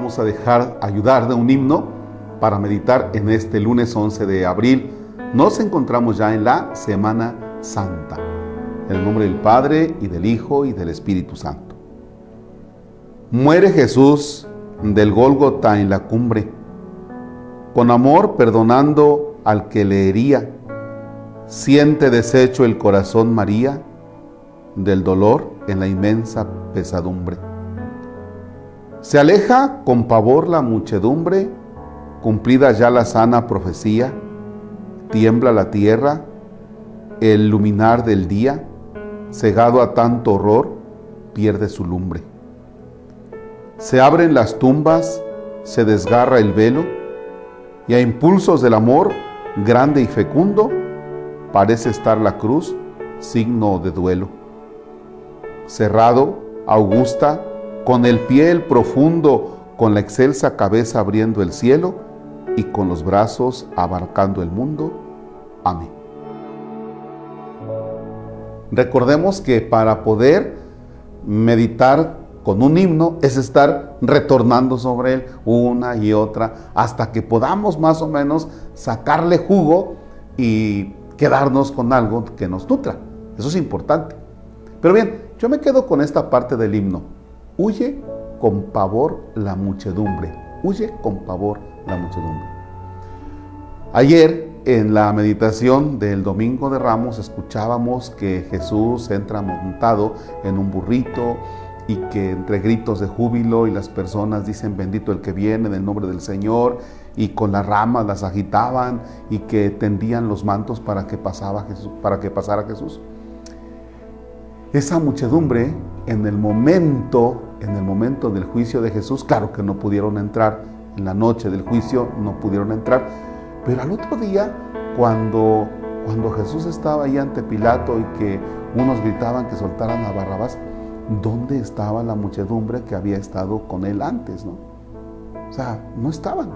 vamos a dejar ayudar de un himno para meditar en este lunes 11 de abril. Nos encontramos ya en la Semana Santa. En el nombre del Padre y del Hijo y del Espíritu Santo. Muere Jesús del Gólgota en la cumbre, con amor perdonando al que le hería. Siente deshecho el corazón María del dolor en la inmensa pesadumbre. Se aleja con pavor la muchedumbre, cumplida ya la sana profecía, tiembla la tierra, el luminar del día, cegado a tanto horror, pierde su lumbre. Se abren las tumbas, se desgarra el velo, y a impulsos del amor, grande y fecundo, parece estar la cruz, signo de duelo. Cerrado, augusta, con el pie el profundo, con la excelsa cabeza abriendo el cielo y con los brazos abarcando el mundo. Amén. Recordemos que para poder meditar con un himno es estar retornando sobre él una y otra hasta que podamos más o menos sacarle jugo y quedarnos con algo que nos nutra. Eso es importante. Pero bien, yo me quedo con esta parte del himno. Huye con pavor la muchedumbre. Huye con pavor la muchedumbre. Ayer en la meditación del Domingo de Ramos escuchábamos que Jesús entra montado en un burrito y que entre gritos de júbilo y las personas dicen bendito el que viene en el nombre del Señor y con las ramas las agitaban y que tendían los mantos para que, pasaba Jesús, para que pasara Jesús. Esa muchedumbre en el momento, en el momento del juicio de Jesús, claro que no pudieron entrar, en la noche del juicio no pudieron entrar, pero al otro día, cuando, cuando Jesús estaba ahí ante Pilato y que unos gritaban que soltaran a Barrabás, ¿dónde estaba la muchedumbre que había estado con él antes? ¿no? O sea, no estaban.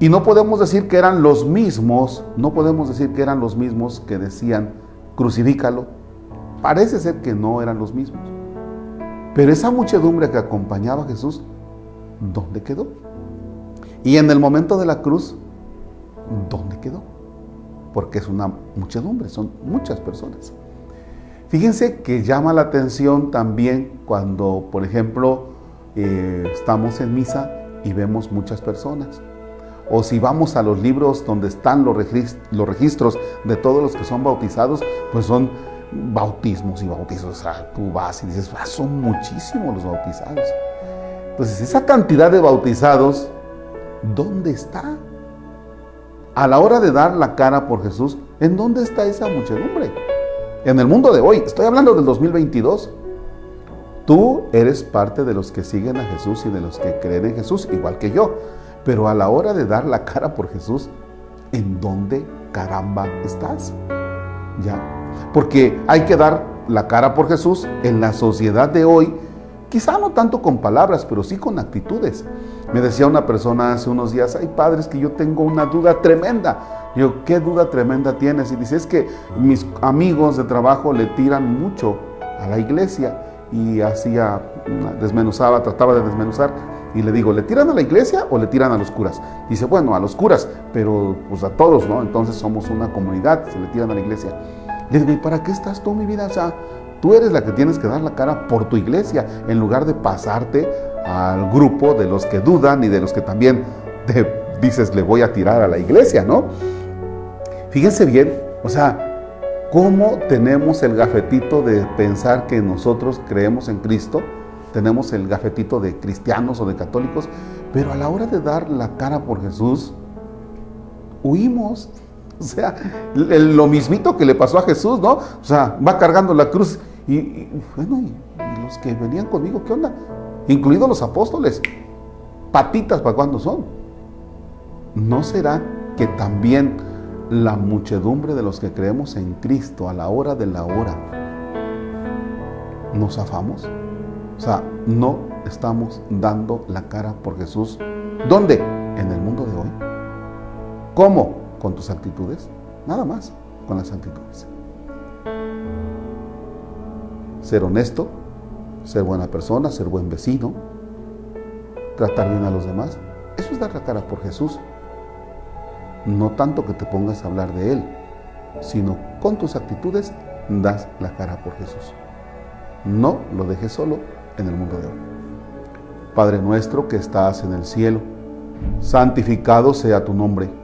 Y no podemos decir que eran los mismos, no podemos decir que eran los mismos que decían, crucifícalo. Parece ser que no eran los mismos. Pero esa muchedumbre que acompañaba a Jesús, ¿dónde quedó? Y en el momento de la cruz, ¿dónde quedó? Porque es una muchedumbre, son muchas personas. Fíjense que llama la atención también cuando, por ejemplo, eh, estamos en misa y vemos muchas personas. O si vamos a los libros donde están los, registros de todos los que son bautizados, pues son bautismos y bautizos. O sea, tú vas y dices, ah, son muchísimos los bautizados. Entonces, esa cantidad de bautizados, ¿dónde está? A la hora de dar la cara por Jesús, ¿en dónde está esa muchedumbre? En el mundo de hoy, estoy hablando del 2022. Tú eres parte de los que siguen a Jesús y de los que creen en Jesús, igual que yo. Pero a la hora de dar la cara por Jesús, ¿en dónde caramba estás? Ya. Porque hay que dar la cara por Jesús en la sociedad de hoy, quizá no tanto con palabras, pero sí con actitudes. Me decía una persona hace unos días, hay padres que yo tengo una duda tremenda. Yo, ¿qué duda tremenda tienes? Y dice, es que mis amigos de trabajo le tiran mucho a la iglesia y hacía, desmenuzaba, trataba de desmenuzar y le digo, ¿le tiran a la iglesia o le tiran a los curas? Dice, bueno, a los curas, pero pues a todos, ¿no? Entonces somos una comunidad, se le tiran a la iglesia. Le digo, ¿y para qué estás tú, mi vida? O sea, tú eres la que tienes que dar la cara por tu iglesia, en lugar de pasarte al grupo de los que dudan y de los que también dices, le voy a tirar a la iglesia, ¿no? Fíjense bien, o sea, ¿cómo tenemos el gafetito de pensar que nosotros creemos en Cristo? tenemos el gafetito de cristianos o de católicos, pero a la hora de dar la cara por Jesús, huimos. O sea, lo mismito que le pasó a Jesús, ¿no? O sea, va cargando la cruz y, bueno, y, los que venían conmigo, ¿qué onda? Incluidos los apóstoles, patitas para cuando son. ¿No será que también la muchedumbre de los que creemos en Cristo a la hora de la hora nos afamos? O sea, no estamos dando la cara por Jesús. ¿Dónde? En el mundo de hoy. ¿Cómo? Con tus actitudes. Nada más, con las actitudes. Ser honesto, ser buena persona, ser buen vecino, tratar bien a los demás, eso es dar la cara por Jesús. No tanto que te pongas a hablar de Él, sino con tus actitudes das la cara por Jesús. No lo dejes solo en el mundo de hoy. Padre nuestro que estás en el cielo, santificado sea tu nombre.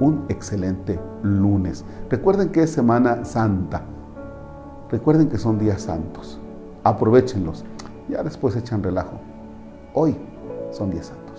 un excelente lunes. Recuerden que es Semana Santa. Recuerden que son días santos. Aprovechenlos. Ya después echan relajo. Hoy son días santos.